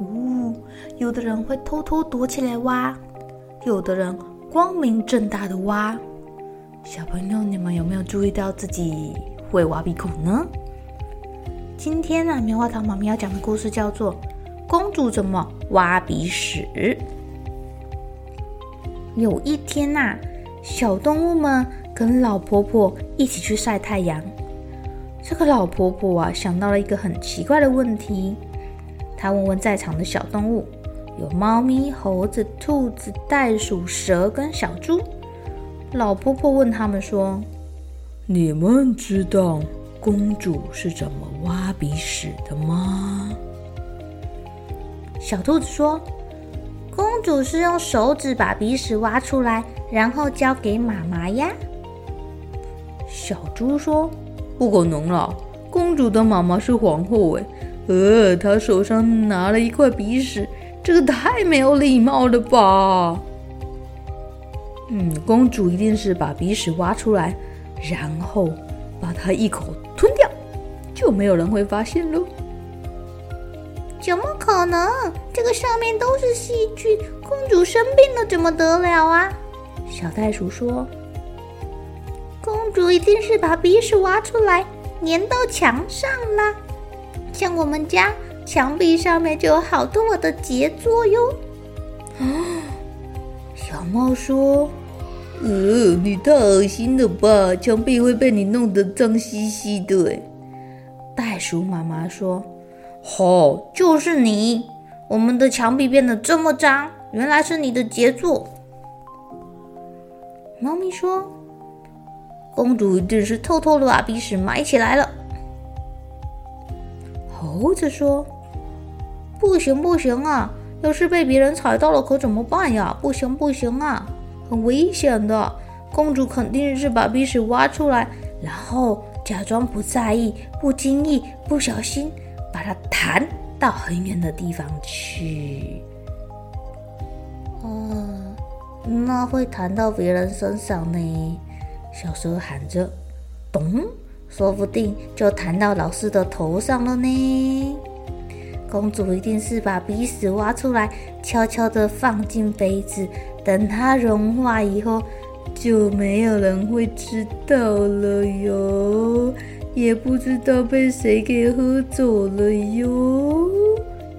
呜，有的人会偷偷躲起来挖，有的人光明正大的挖。小朋友，你们有没有注意到自己会挖鼻孔呢？今天呢、啊，棉花糖妈咪要讲的故事叫做《公主怎么挖鼻屎》。有一天呐、啊，小动物们跟老婆婆一起去晒太阳。这个老婆婆啊，想到了一个很奇怪的问题。他问问在场的小动物，有猫咪、猴子、兔子、袋鼠、蛇跟小猪。老婆婆问他们说：“你们知道公主是怎么挖鼻屎的吗？”小兔子说：“公主是用手指把鼻屎挖出来，然后交给妈妈呀。”小猪说：“不可能了，公主的妈妈是皇后哎。”呃，他手上拿了一块鼻屎，这个太没有礼貌了吧？嗯，公主一定是把鼻屎挖出来，然后把它一口吞掉，就没有人会发现喽。怎么可能？这个上面都是细菌，公主生病了怎么得了啊？小袋鼠说：“公主一定是把鼻屎挖出来，粘到墙上了。”像我们家墙壁上面就有好多我的杰作哟。啊，小猫说：“呃，你太恶心了吧？墙壁会被你弄得脏兮兮的。”袋鼠妈妈说：“好，就是你，我们的墙壁变得这么脏，原来是你的杰作。”猫咪说：“公主一定是偷偷的把鼻屎埋起来了。”猴子说：“不行不行啊！要是被别人踩到了，可怎么办呀？不行不行啊，很危险的。公主肯定是把鼻屎挖出来，然后假装不在意，不经意、不小心把它弹到很远的地方去。哦，那会弹到别人身上呢？”小蛇喊着：“咚！”说不定就弹到老师的头上了呢。公主一定是把鼻屎挖出来，悄悄地放进杯子，等它融化以后，就没有人会知道了哟，也不知道被谁给喝走了哟。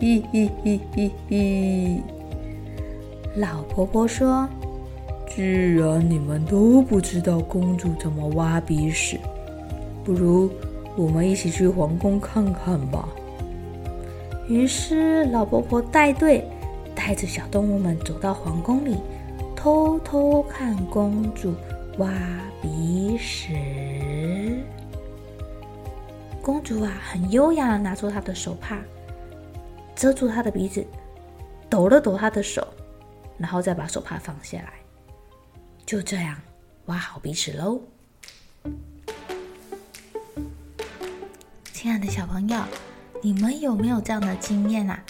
嘿嘿嘿嘿嘿。老婆婆说：“既然你们都不知道公主怎么挖鼻屎。”不如我们一起去皇宫看看吧。于是老婆婆带队，带着小动物们走到皇宫里，偷偷看公主挖鼻屎。公主啊，很优雅的拿出她的手帕，遮住她的鼻子，抖了抖她的手，然后再把手帕放下来，就这样挖好鼻屎喽。亲爱的小朋友，你们有没有这样的经验啊？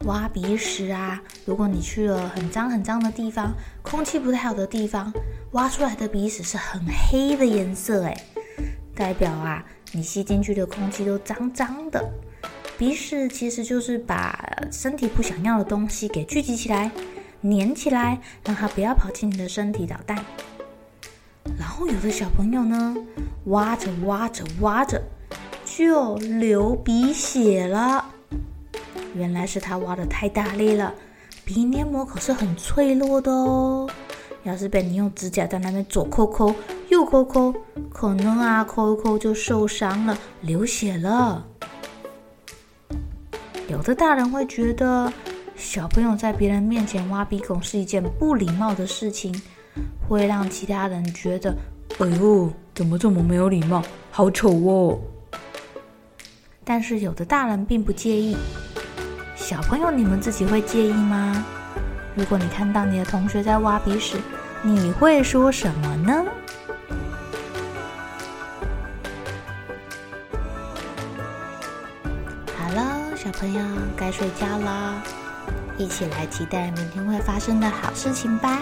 挖鼻屎啊！如果你去了很脏很脏的地方，空气不太好的地方，挖出来的鼻屎是很黑的颜色，诶，代表啊，你吸进去的空气都脏脏的。鼻屎其实就是把身体不想要的东西给聚集起来，粘起来，让它不要跑进你的身体捣蛋。然后有的小朋友呢，挖着挖着挖着。就流鼻血了，原来是他挖得太大力了，鼻黏膜可是很脆弱的哦，要是被你用指甲在那边左抠抠右抠抠，可能啊抠一抠就受伤了，流血了。有的大人会觉得，小朋友在别人面前挖鼻孔是一件不礼貌的事情，会让其他人觉得，哎呦，怎么这么没有礼貌，好丑哦。但是有的大人并不介意，小朋友，你们自己会介意吗？如果你看到你的同学在挖鼻屎，你会说什么呢？好了，小朋友该睡觉了，一起来期待明天会发生的好事情吧。